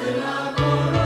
salvarnos